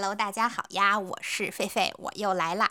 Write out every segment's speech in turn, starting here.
Hello，大家好呀，我是狒狒，我又来啦。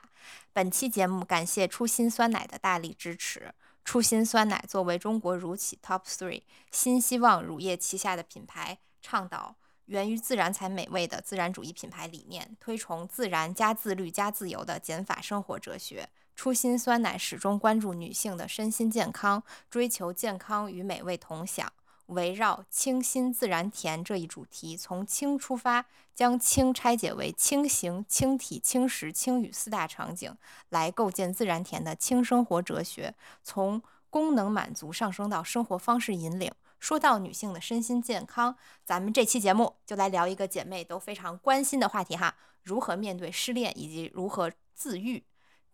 本期节目感谢初心酸奶的大力支持。初心酸奶作为中国乳企 Top Three 新希望乳业旗下的品牌，倡导源于自然才美味的自然主义品牌理念，推崇自然加自律加自由的减法生活哲学。初心酸奶始终关注女性的身心健康，追求健康与美味同享。围绕“清新自然甜”这一主题，从轻出发，将轻拆解为轻型、轻体、轻食、轻语四大场景，来构建自然甜的轻生活哲学。从功能满足上升到生活方式引领。说到女性的身心健康，咱们这期节目就来聊一个姐妹都非常关心的话题哈：如何面对失恋，以及如何自愈。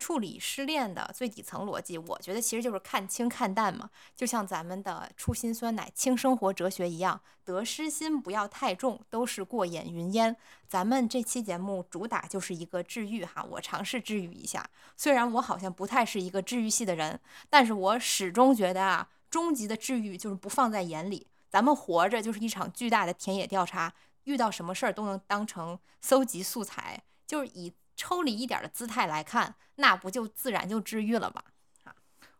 处理失恋的最底层逻辑，我觉得其实就是看清看淡嘛，就像咱们的初心酸奶轻生活哲学一样，得失心不要太重，都是过眼云烟。咱们这期节目主打就是一个治愈哈，我尝试治愈一下。虽然我好像不太是一个治愈系的人，但是我始终觉得啊，终极的治愈就是不放在眼里。咱们活着就是一场巨大的田野调查，遇到什么事儿都能当成搜集素材，就是以。抽离一点的姿态来看，那不就自然就治愈了吗？啊，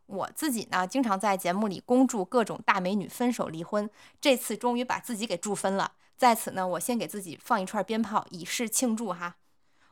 我自己呢，经常在节目里恭祝各种大美女分手离婚，这次终于把自己给祝分了。在此呢，我先给自己放一串鞭炮，以示庆祝哈。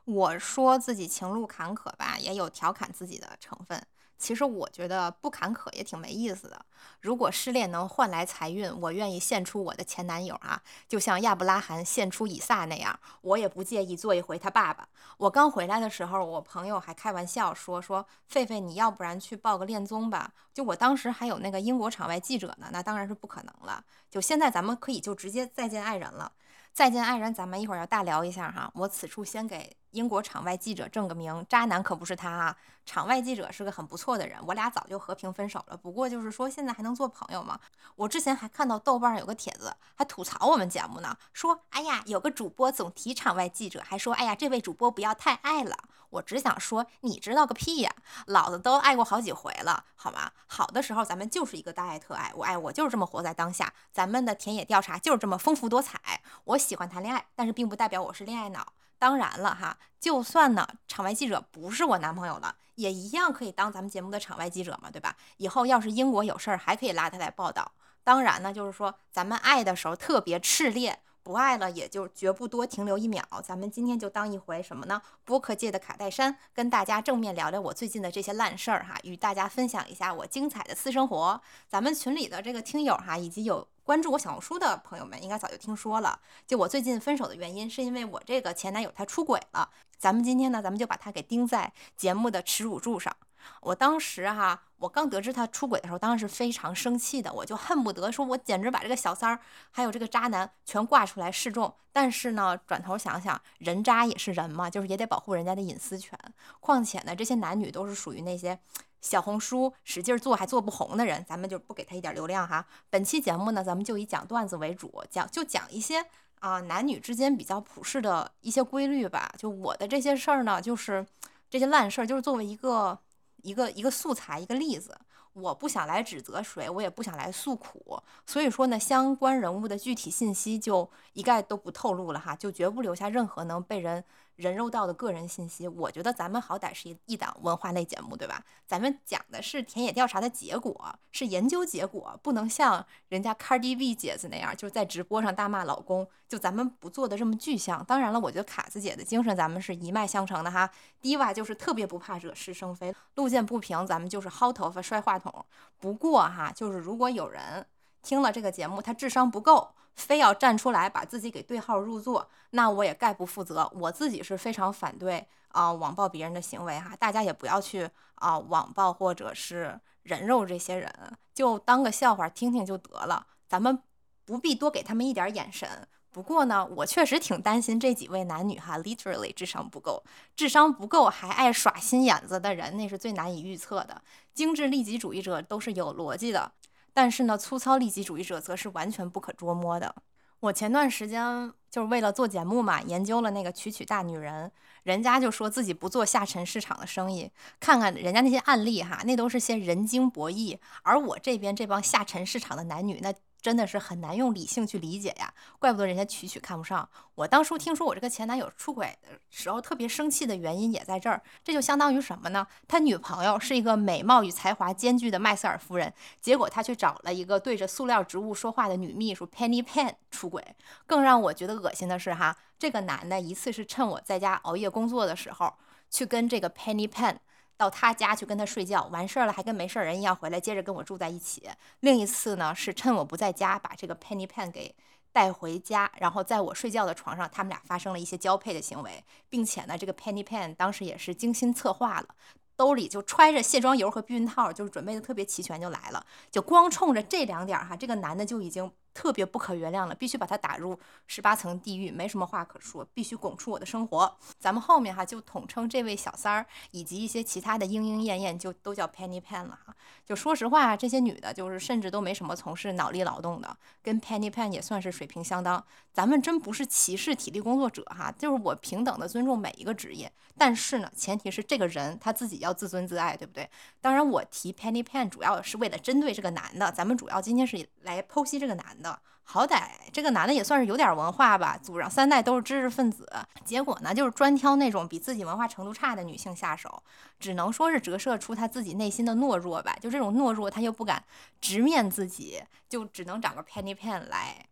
我说自己情路坎坷吧，也有调侃自己的成分。其实我觉得不坎坷也挺没意思的。如果失恋能换来财运，我愿意献出我的前男友啊，就像亚伯拉罕献出以撒那样，我也不介意做一回他爸爸。我刚回来的时候，我朋友还开玩笑说说狒狒，你要不然去报个恋综吧？就我当时还有那个英国场外记者呢，那当然是不可能了。就现在咱们可以就直接再见爱人了。再见爱人，咱们一会儿要大聊一下哈。我此处先给英国场外记者正个名，渣男可不是他啊。场外记者是个很不错的人，我俩早就和平分手了。不过就是说现在还能做朋友吗？我之前还看到豆瓣上有个帖子，还吐槽我们节目呢，说哎呀，有个主播总提场外记者，还说哎呀，这位主播不要太爱了。我只想说，你知道个屁呀！老子都爱过好几回了，好吗？好的时候咱们就是一个大爱特爱，我爱我就是这么活在当下。咱们的田野调查就是这么丰富多彩。我喜欢谈恋爱，但是并不代表我是恋爱脑。当然了哈，就算呢场外记者不是我男朋友了，也一样可以当咱们节目的场外记者嘛，对吧？以后要是英国有事儿，还可以拉他来报道。当然呢，就是说咱们爱的时候特别炽烈。不爱了，也就绝不多停留一秒。咱们今天就当一回什么呢？播客界的卡戴珊，跟大家正面聊聊我最近的这些烂事儿哈，与大家分享一下我精彩的私生活。咱们群里的这个听友哈，以及有关注我小红书的朋友们，应该早就听说了。就我最近分手的原因，是因为我这个前男友他出轨了。咱们今天呢，咱们就把他给钉在节目的耻辱柱上。我当时哈，我刚得知他出轨的时候，当然是非常生气的，我就恨不得说，我简直把这个小三儿还有这个渣男全挂出来示众。但是呢，转头想想，人渣也是人嘛，就是也得保护人家的隐私权。况且呢，这些男女都是属于那些小红书使劲做还做不红的人，咱们就不给他一点流量哈。本期节目呢，咱们就以讲段子为主，讲就讲一些啊男女之间比较普世的一些规律吧。就我的这些事儿呢，就是这些烂事儿，就是作为一个。一个一个素材，一个例子，我不想来指责谁，我也不想来诉苦，所以说呢，相关人物的具体信息就一概都不透露了哈，就绝不留下任何能被人。人肉到的个人信息，我觉得咱们好歹是一一档文化类节目，对吧？咱们讲的是田野调查的结果，是研究结果，不能像人家 Cardi B 姐子那样，就是在直播上大骂老公。就咱们不做的这么具象。当然了，我觉得卡子姐的精神咱们是一脉相承的哈。Diva 就是特别不怕惹是生非，路见不平咱们就是薅头发摔话筒。不过哈，就是如果有人。听了这个节目，他智商不够，非要站出来把自己给对号入座，那我也概不负责。我自己是非常反对啊网暴别人的行为哈，大家也不要去啊网暴或者是人肉这些人，就当个笑话听听就得了，咱们不必多给他们一点眼神。不过呢，我确实挺担心这几位男女哈，literally 智商不够，智商不够还爱耍心眼子的人，那是最难以预测的。精致利己主义者都是有逻辑的。但是呢，粗糙利己主义者则是完全不可捉摸的。我前段时间就是为了做节目嘛，研究了那个《曲曲大女人》，人家就说自己不做下沉市场的生意，看看人家那些案例哈，那都是些人精博弈，而我这边这帮下沉市场的男女，那真的是很难用理性去理解呀，怪不得人家曲曲看不上我。当初听说我这个前男友出轨的时候，特别生气的原因也在这儿。这就相当于什么呢？他女朋友是一个美貌与才华兼具的麦瑟尔夫人，结果他去找了一个对着塑料植物说话的女秘书 Penny Pen 出轨。更让我觉得恶心的是，哈，这个男的一次是趁我在家熬夜工作的时候，去跟这个 Penny Pen。到他家去跟他睡觉，完事儿了还跟没事儿人一样回来，接着跟我住在一起。另一次呢，是趁我不在家，把这个 Penny Pen 给带回家，然后在我睡觉的床上，他们俩发生了一些交配的行为，并且呢，这个 Penny Pen 当时也是精心策划了，兜里就揣着卸妆油和避孕套，就是准备的特别齐全就来了。就光冲着这两点哈，这个男的就已经。特别不可原谅了，必须把他打入十八层地狱，没什么话可说，必须拱出我的生活。咱们后面哈就统称这位小三儿以及一些其他的莺莺燕燕，就都叫 Penny Pen 了哈。就说实话，这些女的，就是甚至都没什么从事脑力劳动的，跟 Penny Pen 也算是水平相当。咱们真不是歧视体力工作者哈，就是我平等的尊重每一个职业。但是呢，前提是这个人他自己要自尊自爱，对不对？当然，我提 Penny Pen 主要是为了针对这个男的，咱们主要今天是来剖析这个男的。好歹这个男的也算是有点文化吧，祖上三代都是知识分子，结果呢就是专挑那种比自己文化程度差的女性下手，只能说是折射出他自己内心的懦弱吧。就这种懦弱，他又不敢直面自己，就只能找个 penny pen 来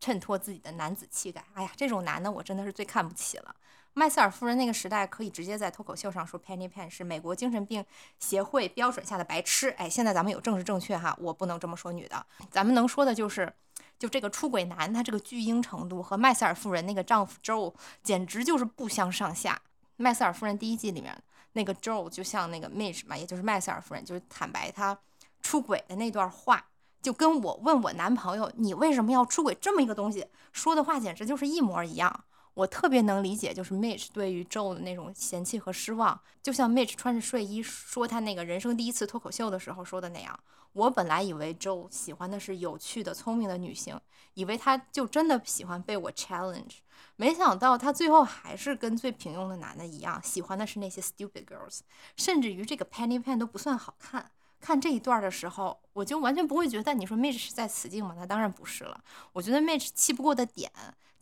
衬托自己的男子气概。哎呀，这种男的我真的是最看不起了。麦瑟尔夫人那个时代可以直接在脱口秀上说 Penny Pen 是美国精神病协会标准下的白痴。哎，现在咱们有政治正确哈，我不能这么说女的。咱们能说的就是，就这个出轨男他这个巨婴程度和麦瑟尔夫人那个丈夫 Joe 简直就是不相上下。麦瑟尔夫人第一季里面那个 Joe 就像那个 Mitch 嘛，也就是麦瑟尔夫人，就是坦白他出轨的那段话，就跟我问我男朋友你为什么要出轨这么一个东西说的话，简直就是一模一样。我特别能理解，就是 Mitch 对于 Joe 的那种嫌弃和失望，就像 Mitch 穿着睡衣说他那个人生第一次脱口秀的时候说的那样。我本来以为 Joe 喜欢的是有趣的、聪明的女性，以为他就真的喜欢被我 challenge，没想到他最后还是跟最平庸的男的一样，喜欢的是那些 stupid girls，甚至于这个 Penny Pen 都不算好看。看这一段的时候，我就完全不会觉得你说 Mitch 是在此境吗？他当然不是了。我觉得 Mitch 气不过的点。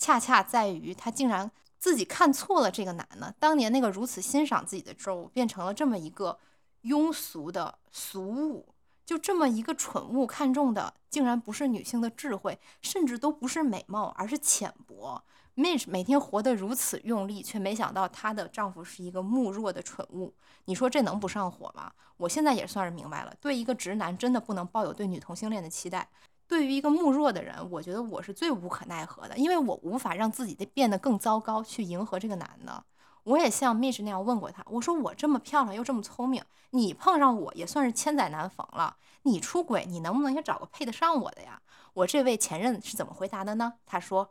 恰恰在于他竟然自己看错了这个男的，当年那个如此欣赏自己的周，变成了这么一个庸俗的俗物，就这么一个蠢物，看中的竟然不是女性的智慧，甚至都不是美貌，而是浅薄。Mitch 每天活得如此用力，却没想到她的丈夫是一个木弱的蠢物。你说这能不上火吗？我现在也算是明白了，对一个直男真的不能抱有对女同性恋的期待。对于一个木弱的人，我觉得我是最无可奈何的，因为我无法让自己的变得更糟糕，去迎合这个男的。我也像 Mitch 那样问过他，我说我这么漂亮又这么聪明，你碰上我也算是千载难逢了。你出轨，你能不能也找个配得上我的呀？我这位前任是怎么回答的呢？他说。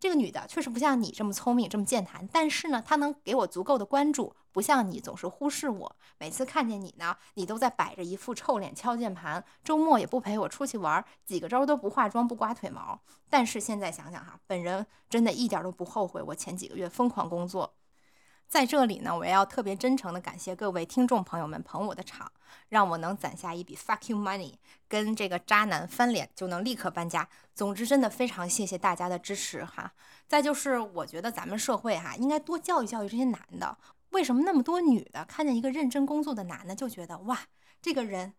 这个女的确实不像你这么聪明，这么健谈，但是呢，她能给我足够的关注，不像你总是忽视我。每次看见你呢，你都在摆着一副臭脸敲键盘，周末也不陪我出去玩，几个周都不化妆不刮腿毛。但是现在想想哈，本人真的一点都不后悔我前几个月疯狂工作。在这里呢，我要特别真诚的感谢各位听众朋友们捧我的场，让我能攒下一笔 fuck you money，跟这个渣男翻脸就能立刻搬家。总之，真的非常谢谢大家的支持哈。再就是，我觉得咱们社会哈应该多教育教育这些男的，为什么那么多女的看见一个认真工作的男的就觉得哇，这个人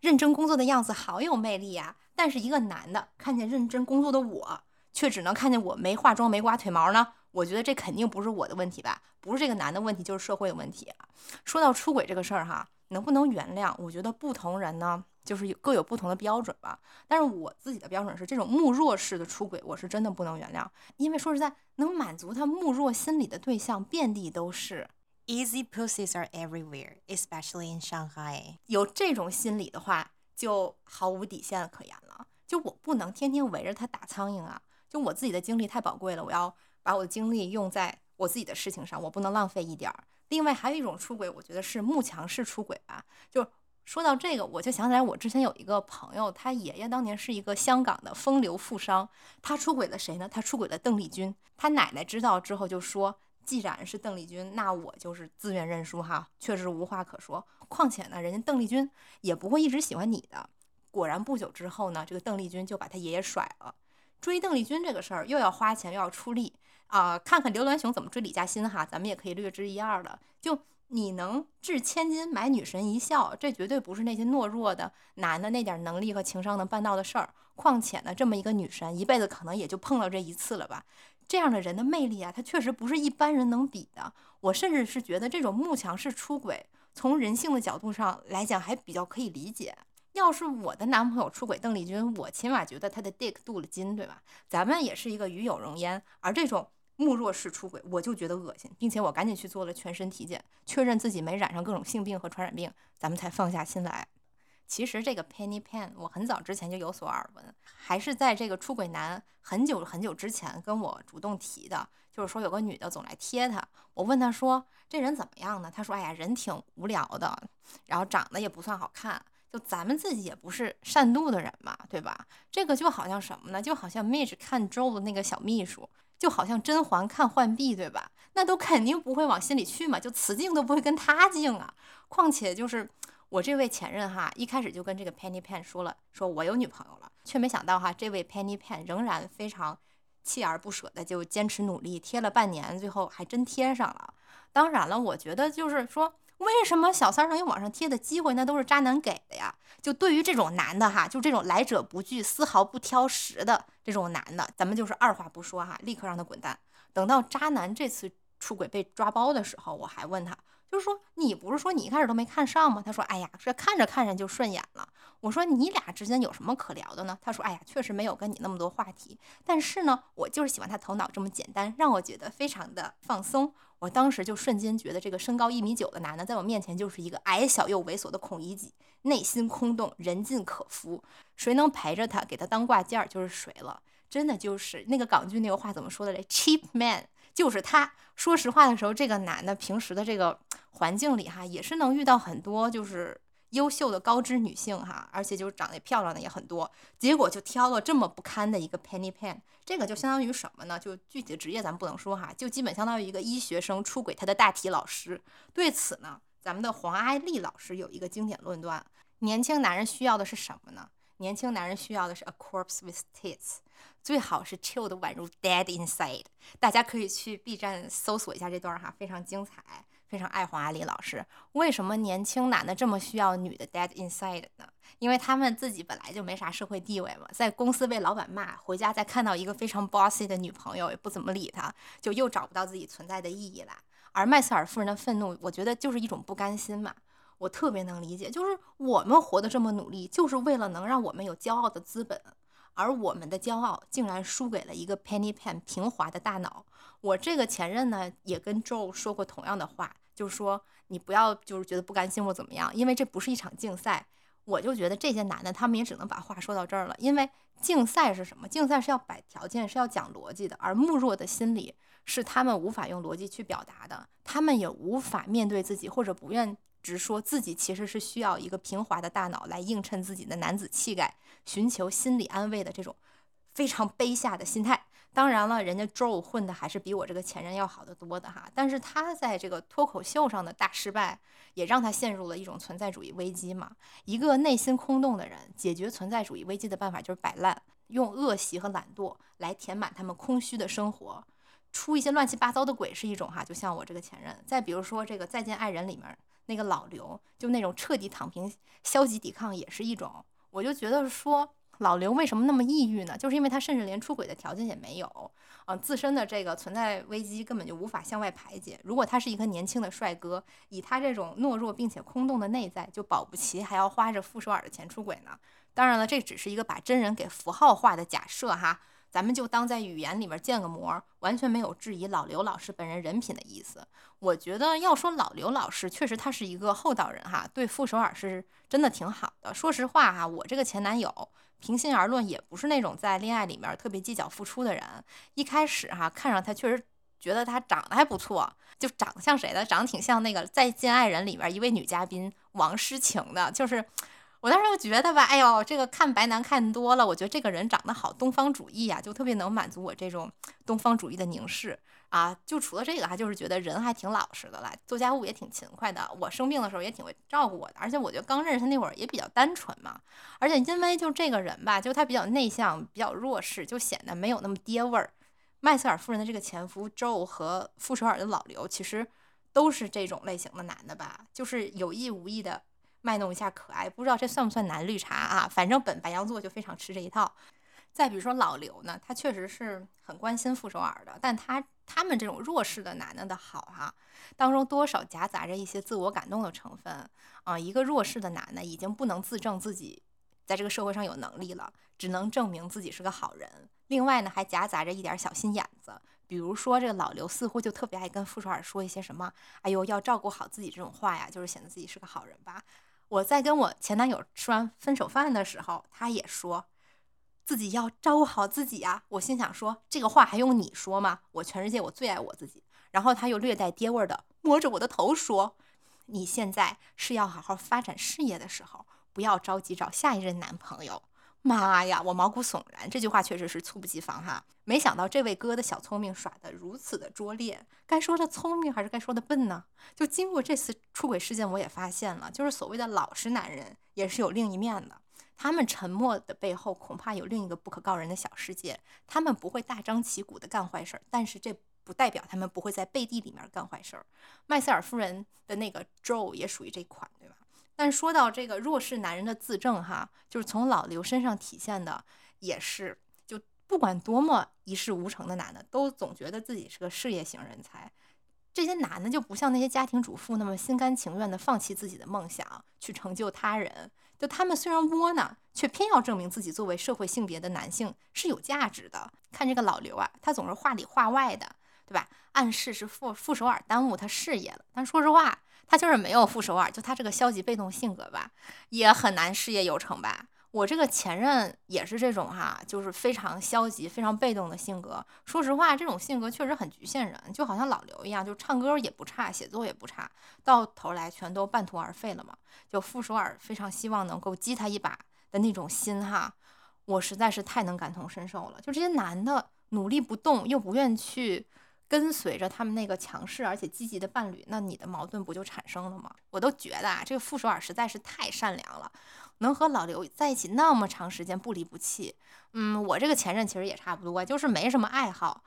认真工作的样子好有魅力呀？但是一个男的看见认真工作的我，却只能看见我没化妆没刮腿毛呢？我觉得这肯定不是我的问题吧，不是这个男的问题，就是社会的问题啊。说到出轨这个事儿哈，能不能原谅？我觉得不同人呢，就是有各有不同的标准吧。但是我自己的标准是，这种慕弱式的出轨，我是真的不能原谅。因为说实在，能满足他慕弱心理的对象遍地都是，easy pussies are everywhere，especially in Shanghai。有这种心理的话，就毫无底线可言了。就我不能天天围着他打苍蝇啊！就我自己的精力太宝贵了，我要。把我的精力用在我自己的事情上，我不能浪费一点儿。另外还有一种出轨，我觉得是慕强式出轨吧。就说到这个，我就想起来我之前有一个朋友，他爷爷当年是一个香港的风流富商，他出轨了谁呢？他出轨了邓丽君。他奶奶知道之后就说，既然是邓丽君，那我就是自愿认输哈，确实无话可说。况且呢，人家邓丽君也不会一直喜欢你的。果然不久之后呢，这个邓丽君就把他爷爷甩了。追邓丽君这个事儿又要花钱又要出力啊！看看刘銮雄怎么追李嘉欣哈，咱们也可以略知一二的。就你能掷千金买女神一笑，这绝对不是那些懦弱的男的那点能力和情商能办到的事儿。况且呢，这么一个女神，一辈子可能也就碰到这一次了吧。这样的人的魅力啊，他确实不是一般人能比的。我甚至是觉得这种慕强式出轨，从人性的角度上来讲，还比较可以理解。要是我的男朋友出轨邓丽君，我起码觉得他的 dick 镀了金，对吧？咱们也是一个与有荣焉。而这种慕弱式出轨，我就觉得恶心，并且我赶紧去做了全身体检，确认自己没染上各种性病和传染病，咱们才放下心来。其实这个 Penny Pan，我很早之前就有所耳闻，还是在这个出轨男很久很久之前跟我主动提的，就是说有个女的总来贴他，我问他说这人怎么样呢？他说哎呀，人挺无聊的，然后长得也不算好看。就咱们自己也不是善妒的人嘛，对吧？这个就好像什么呢？就好像 Mitch 看周的那个小秘书，就好像甄嬛看浣碧，对吧？那都肯定不会往心里去嘛，就雌竞都不会跟他竞啊。况且就是我这位前任哈，一开始就跟这个 Penny Pan 说了，说我有女朋友了，却没想到哈，这位 Penny Pan 仍然非常锲而不舍的就坚持努力贴了半年，最后还真贴上了。当然了，我觉得就是说。为什么小三能有往上贴的机会？那都是渣男给的呀！就对于这种男的哈，就这种来者不拒、丝毫不挑食的这种男的，咱们就是二话不说哈，立刻让他滚蛋。等到渣男这次出轨被抓包的时候，我还问他，就是说你不是说你一开始都没看上吗？他说，哎呀，这看着看着就顺眼了。我说你俩之间有什么可聊的呢？他说，哎呀，确实没有跟你那么多话题，但是呢，我就是喜欢他头脑这么简单，让我觉得非常的放松。我当时就瞬间觉得，这个身高一米九的男的在我面前就是一个矮小又猥琐的孔乙己，内心空洞，人尽可夫。谁能陪着他，给他当挂件儿，就是谁了。真的就是那个港剧那个话怎么说的嘞？Cheap man，就是他。说实话的时候，这个男的平时的这个环境里哈，也是能遇到很多就是。优秀的高知女性哈，而且就是长得漂亮的也很多，结果就挑了这么不堪的一个 Penny Pan，这个就相当于什么呢？就具体的职业咱们不能说哈，就基本相当于一个医学生出轨他的大体老师。对此呢，咱们的黄爱丽老师有一个经典论断：年轻男人需要的是什么呢？年轻男人需要的是 a corpse with tits，最好是 chill 的宛如 dead inside。大家可以去 B 站搜索一下这段哈，非常精彩。非常爱黄阿丽老师，为什么年轻男的这么需要女的 dead inside 呢？因为他们自己本来就没啥社会地位嘛，在公司被老板骂，回家再看到一个非常 bossy 的女朋友，也不怎么理他，就又找不到自己存在的意义了。而麦瑟尔夫人的愤怒，我觉得就是一种不甘心嘛，我特别能理解，就是我们活得这么努力，就是为了能让我们有骄傲的资本，而我们的骄傲竟然输给了一个 penny pen 平滑的大脑。我这个前任呢，也跟 Joe 说过同样的话。就说，你不要就是觉得不甘心或怎么样，因为这不是一场竞赛。我就觉得这些男的，他们也只能把话说到这儿了。因为竞赛是什么？竞赛是要摆条件，是要讲逻辑的。而慕弱的心理是他们无法用逻辑去表达的，他们也无法面对自己，或者不愿直说自己其实是需要一个平滑的大脑来映衬自己的男子气概，寻求心理安慰的这种非常卑下的心态。当然了，人家 Joe 混的还是比我这个前任要好得多的哈。但是他在这个脱口秀上的大失败，也让他陷入了一种存在主义危机嘛。一个内心空洞的人，解决存在主义危机的办法就是摆烂，用恶习和懒惰来填满他们空虚的生活，出一些乱七八糟的鬼是一种哈。就像我这个前任，再比如说这个《再见爱人》里面那个老刘，就那种彻底躺平、消极抵抗也是一种。我就觉得说。老刘为什么那么抑郁呢？就是因为他甚至连出轨的条件也没有，嗯，自身的这个存在危机根本就无法向外排解。如果他是一个年轻的帅哥，以他这种懦弱并且空洞的内在，就保不齐还要花着傅首尔的钱出轨呢。当然了，这只是一个把真人给符号化的假设哈，咱们就当在语言里面建个模，完全没有质疑老刘老师本人人品的意思。我觉得要说老刘老师，确实他是一个厚道人哈，对傅首尔是真的挺好的。说实话哈，我这个前男友。平心而论，也不是那种在恋爱里面特别计较付出的人。一开始哈，看上他确实觉得他长得还不错，就长得像谁的？长得挺像那个《再见爱人》里面一位女嘉宾王诗晴的。就是我当时就觉得吧，哎呦，这个看白男看多了，我觉得这个人长得好东方主义呀，就特别能满足我这种东方主义的凝视啊。就除了这个，还就是觉得人还挺老实的啦，做家务也挺勤快的。我生病的时候也挺会照顾我的，而且我觉得刚认识他那会儿也比较单纯嘛。而且因为就这个人吧，就他比较内向，比较弱势，就显得没有那么爹味儿。麦瑟尔夫人的这个前夫 Joe 和傅首尔的老刘，其实都是这种类型的男的吧，就是有意无意的。卖弄一下可爱，不知道这算不算男绿茶啊？反正本白羊座就非常吃这一套。再比如说老刘呢，他确实是很关心傅首尔的，但他他们这种弱势的男的的好哈，当中多少夹杂着一些自我感动的成分啊。一个弱势的男的已经不能自证自己在这个社会上有能力了，只能证明自己是个好人。另外呢，还夹杂着一点小心眼子，比如说这个老刘似乎就特别爱跟傅首尔说一些什么，哎呦要照顾好自己这种话呀，就是显得自己是个好人吧。我在跟我前男友吃完分手饭的时候，他也说自己要照顾好自己啊。我心想说这个话还用你说吗？我全世界我最爱我自己。然后他又略带爹味儿的摸着我的头说：“你现在是要好好发展事业的时候，不要着急找下一任男朋友。”妈呀，我毛骨悚然，这句话确实是猝不及防哈。没想到这位哥的小聪明耍得如此的拙劣，该说他聪明还是该说他笨呢？就经过这次出轨事件，我也发现了，就是所谓的老实男人也是有另一面的。他们沉默的背后，恐怕有另一个不可告人的小世界。他们不会大张旗鼓的干坏事儿，但是这不代表他们不会在背地里面干坏事儿。麦瑟尔夫人的那个 Joe 也属于这款，对吧？但说到这个弱势男人的自证，哈，就是从老刘身上体现的，也是就不管多么一事无成的男的，都总觉得自己是个事业型人才。这些男的就不像那些家庭主妇那么心甘情愿的放弃自己的梦想去成就他人。就他们虽然窝囊，却偏要证明自己作为社会性别的男性是有价值的。看这个老刘啊，他总是话里话外的，对吧？暗示是傅傅首尔耽误他事业了，但说实话。他就是没有副首尔，就他这个消极被动性格吧，也很难事业有成吧。我这个前任也是这种哈，就是非常消极、非常被动的性格。说实话，这种性格确实很局限人，就好像老刘一样，就唱歌也不差，写作也不差，到头来全都半途而废了嘛。就傅首尔非常希望能够激他一把的那种心哈，我实在是太能感同身受了。就这些男的努力不动，又不愿去。跟随着他们那个强势而且积极的伴侣，那你的矛盾不就产生了吗？我都觉得啊，这个傅首尔实在是太善良了，能和老刘在一起那么长时间不离不弃。嗯，我这个前任其实也差不多，就是没什么爱好。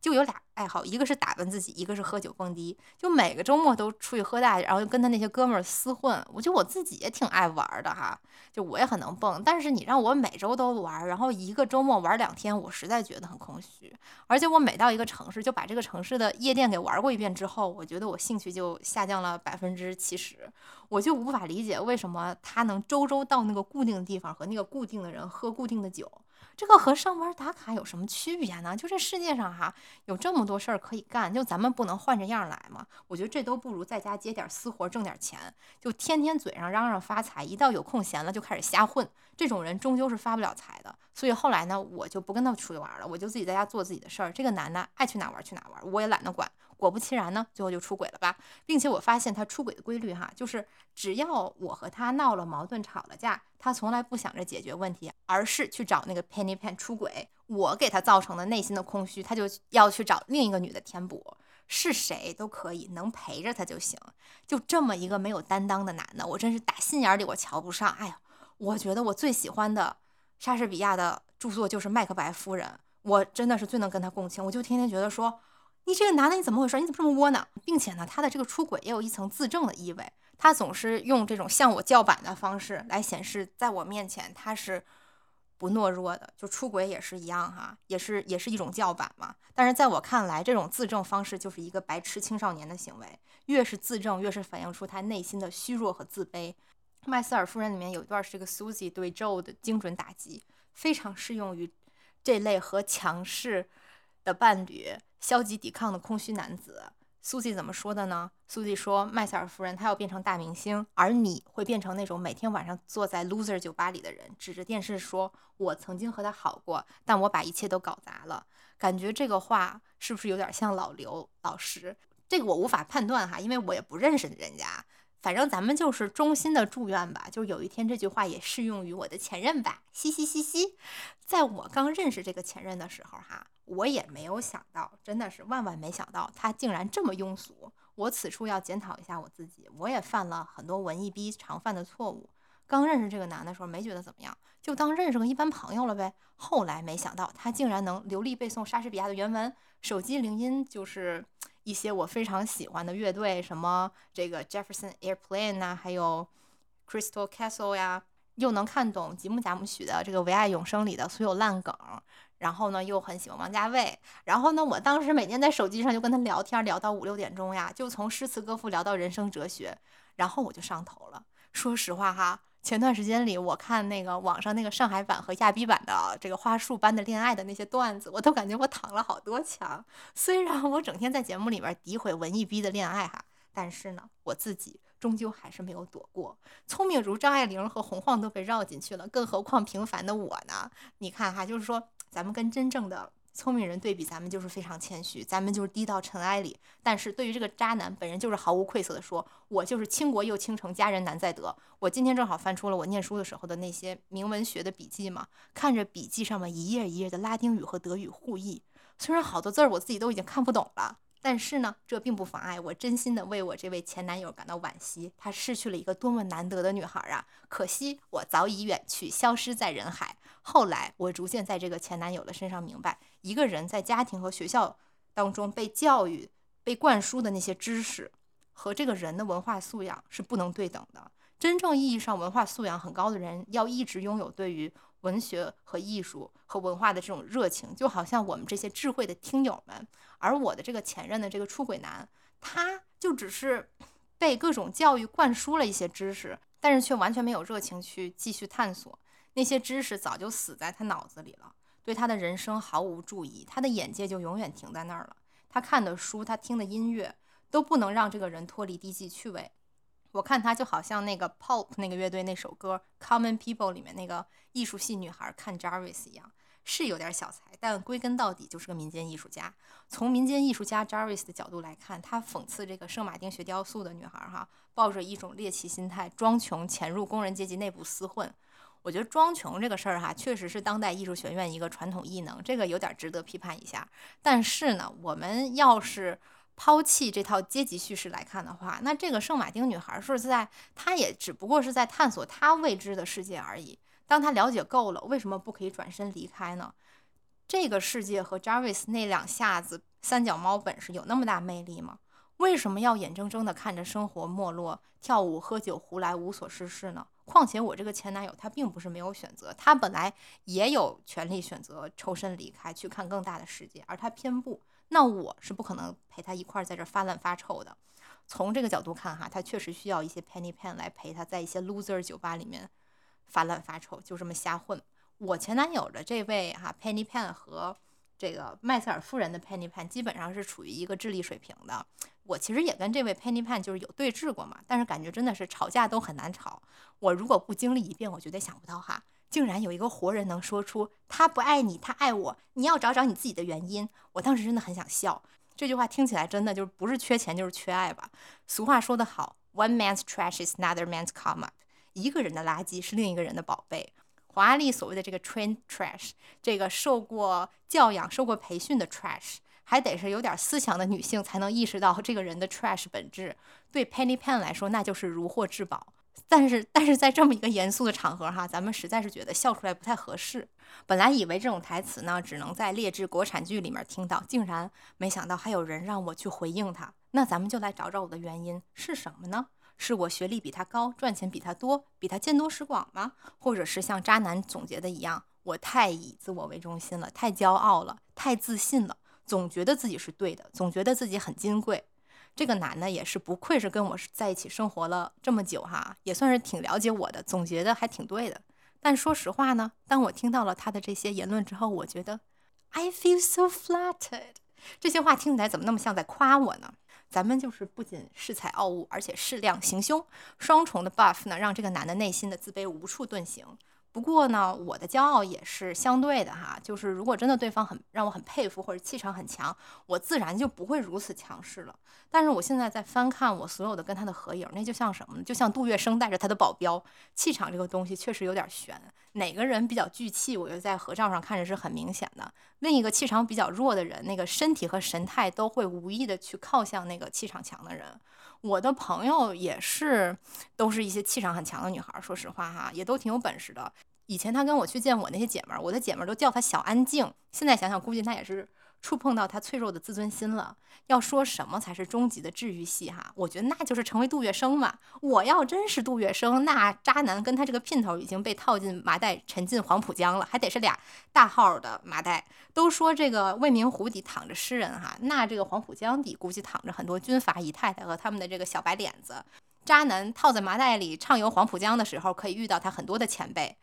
就有俩爱好，一个是打扮自己，一个是喝酒蹦迪。就每个周末都出去喝大，然后跟他那些哥们儿厮混。我觉得我自己也挺爱玩的哈，就我也很能蹦。但是你让我每周都玩，然后一个周末玩两天，我实在觉得很空虚。而且我每到一个城市，就把这个城市的夜店给玩过一遍之后，我觉得我兴趣就下降了百分之七十。我就无法理解为什么他能周周到那个固定的地方和那个固定的人喝固定的酒。这个和上班打卡有什么区别呢？就这世界上哈，有这么多事儿可以干，就咱们不能换着样来吗？我觉得这都不如在家接点私活挣点钱。就天天嘴上嚷嚷发财，一到有空闲了就开始瞎混，这种人终究是发不了财的。所以后来呢，我就不跟他出去玩了，我就自己在家做自己的事儿。这个男的爱去哪玩去哪玩，我也懒得管。果不其然呢，最后就出轨了吧，并且我发现他出轨的规律哈，就是只要我和他闹了矛盾、吵了架，他从来不想着解决问题，而是去找那个 Penny Pan 出轨。我给他造成的内心的空虚，他就要去找另一个女的填补。是谁都可以，能陪着他就行。就这么一个没有担当的男的，我真是打心眼里我瞧不上。哎呀，我觉得我最喜欢的莎士比亚的著作就是《麦克白夫人》，我真的是最能跟他共情。我就天天觉得说。你这个男的你怎么回事？你怎么这么窝囊？并且呢，他的这个出轨也有一层自证的意味。他总是用这种向我叫板的方式来显示，在我面前他是不懦弱的。就出轨也是一样哈，也是也是一种叫板嘛。但是在我看来，这种自证方式就是一个白痴青少年的行为。越是自证，越是反映出他内心的虚弱和自卑。麦瑟尔夫人里面有一段是这个 Susie 对 Joe 的精准打击，非常适用于这类和强势的伴侣。消极抵抗的空虚男子，苏西怎么说的呢？苏西说：“麦瑟尔夫人，她要变成大明星，而你会变成那种每天晚上坐在 loser 酒吧里的人，指着电视说：‘我曾经和他好过，但我把一切都搞砸了。’感觉这个话是不是有点像老刘老师？这个我无法判断哈，因为我也不认识人家。反正咱们就是衷心的祝愿吧，就有一天这句话也适用于我的前任吧。嘻嘻嘻嘻，在我刚认识这个前任的时候，哈，我也没有想到，真的是万万没想到，他竟然这么庸俗。我此处要检讨一下我自己，我也犯了很多文艺逼常犯的错误。刚认识这个男的时候，没觉得怎么样，就当认识个一般朋友了呗。后来没想到他竟然能流利背诵莎士比亚的原文，手机铃音就是一些我非常喜欢的乐队，什么这个 Jefferson Airplane 呐，还有 Crystal Castle 呀，又能看懂吉姆贾木许的这个《唯爱永生》里的所有烂梗，然后呢又很喜欢王家卫，然后呢我当时每天在手机上就跟他聊天，聊到五六点钟呀，就从诗词歌赋聊到人生哲学，然后我就上头了。说实话哈。前段时间里，我看那个网上那个上海版和亚逼版的这个花束般的恋爱的那些段子，我都感觉我躺了好多枪。虽然我整天在节目里边诋毁文艺逼的恋爱哈，但是呢，我自己终究还是没有躲过。聪明如张爱玲和洪晃都被绕进去了，更何况平凡的我呢？你看哈，就是说咱们跟真正的。聪明人对比咱们就是非常谦虚，咱们就是低到尘埃里。但是对于这个渣男本人，就是毫无愧色的说：“我就是倾国又倾城，佳人难再得。”我今天正好翻出了我念书的时候的那些明文学的笔记嘛，看着笔记上面一页一页的拉丁语和德语互译，虽然好多字儿我自己都已经看不懂了。但是呢，这并不妨碍我真心的为我这位前男友感到惋惜。他失去了一个多么难得的女孩啊！可惜我早已远去，消失在人海。后来我逐渐在这个前男友的身上明白，一个人在家庭和学校当中被教育、被灌输的那些知识，和这个人的文化素养是不能对等的。真正意义上文化素养很高的人，要一直拥有对于文学和艺术和文化的这种热情，就好像我们这些智慧的听友们。而我的这个前任的这个出轨男，他就只是被各种教育灌输了一些知识，但是却完全没有热情去继续探索。那些知识早就死在他脑子里了，对他的人生毫无注意，他的眼界就永远停在那儿了。他看的书，他听的音乐，都不能让这个人脱离低级趣味。我看他就好像那个 Pulp 那个乐队那首歌《Common People》里面那个艺术系女孩看 Jarvis 一样。是有点小才，但归根到底就是个民间艺术家。从民间艺术家 Jarvis 的角度来看，他讽刺这个圣马丁学雕塑的女孩哈，抱着一种猎奇心态，装穷潜入工人阶级内部厮混。我觉得装穷这个事儿哈，确实是当代艺术学院一个传统艺能，这个有点值得批判一下。但是呢，我们要是抛弃这套阶级叙事来看的话，那这个圣马丁女孩是在，她也只不过是在探索她未知的世界而已。当她了解够了，为什么不可以转身离开呢？这个世界和 Jarvis 那两下子三脚猫本事有那么大魅力吗？为什么要眼睁睁地看着生活没落，跳舞、喝酒、胡来，无所事事呢？况且我这个前男友他并不是没有选择，他本来也有权利选择抽身离开，去看更大的世界，而他偏不。那我是不可能陪他一块儿在这儿发烂发臭的。从这个角度看，哈，他确实需要一些 penny pen 来陪他在一些 loser 酒吧里面。发烂发臭，就这么瞎混。我前男友的这位哈 Penny Pan 和这个麦瑟尔夫人的 Penny Pan 基本上是处于一个智力水平的。我其实也跟这位 Penny Pan 就是有对峙过嘛，但是感觉真的是吵架都很难吵。我如果不经历一遍，我绝对想不到哈，竟然有一个活人能说出他不爱你，他爱我，你要找找你自己的原因。我当时真的很想笑。这句话听起来真的就是不是缺钱就是缺爱吧？俗话说得好，One man's trash is another man's come up。一个人的垃圾是另一个人的宝贝。华丽所谓的这个 train trash，这个受过教养、受过培训的 trash，还得是有点思想的女性才能意识到这个人的 trash 本质。对 Penny Pan 来说，那就是如获至宝。但是，但是在这么一个严肃的场合哈，咱们实在是觉得笑出来不太合适。本来以为这种台词呢，只能在劣质国产剧里面听到，竟然没想到还有人让我去回应他。那咱们就来找找我的原因是什么呢？是我学历比他高，赚钱比他多，比他见多识广吗？或者是像渣男总结的一样，我太以自我为中心了，太骄傲了，太自信了，总觉得自己是对的，总觉得自己很金贵。这个男的也是不愧是跟我在一起生活了这么久哈，也算是挺了解我的，总结的还挺对的。但说实话呢，当我听到了他的这些言论之后，我觉得 I feel so flattered。这些话听起来怎么那么像在夸我呢？咱们就是不仅恃才傲物，而且适量行凶，双重的 buff 呢，让这个男的内心的自卑无处遁形。不过呢，我的骄傲也是相对的哈，就是如果真的对方很让我很佩服或者气场很强，我自然就不会如此强势了。但是我现在在翻看我所有的跟他的合影，那就像什么呢？就像杜月笙带着他的保镖。气场这个东西确实有点悬，哪个人比较聚气，我觉得在合照上看着是很明显的。另一个气场比较弱的人，那个身体和神态都会无意的去靠向那个气场强的人。我的朋友也是，都是一些气场很强的女孩。说实话哈，也都挺有本事的。以前她跟我去见我那些姐们儿，我的姐们儿都叫她小安静。现在想想，估计他也是。触碰到他脆弱的自尊心了。要说什么才是终极的治愈系哈？我觉得那就是成为杜月笙嘛。我要真是杜月笙，那渣男跟他这个姘头已经被套进麻袋，沉进黄浦江了，还得是俩大号的麻袋。都说这个未名湖底躺着诗人哈，那这个黄浦江底估计躺着很多军阀姨太太和他们的这个小白脸子。渣男套在麻袋里畅游黄浦江的时候，可以遇到他很多的前辈。